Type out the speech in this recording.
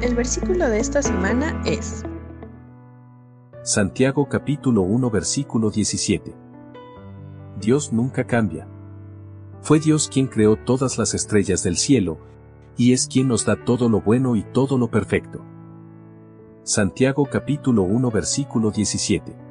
El versículo de esta semana es Santiago capítulo 1 versículo 17. Dios nunca cambia. Fue Dios quien creó todas las estrellas del cielo, y es quien nos da todo lo bueno y todo lo perfecto. Santiago capítulo 1 versículo 17.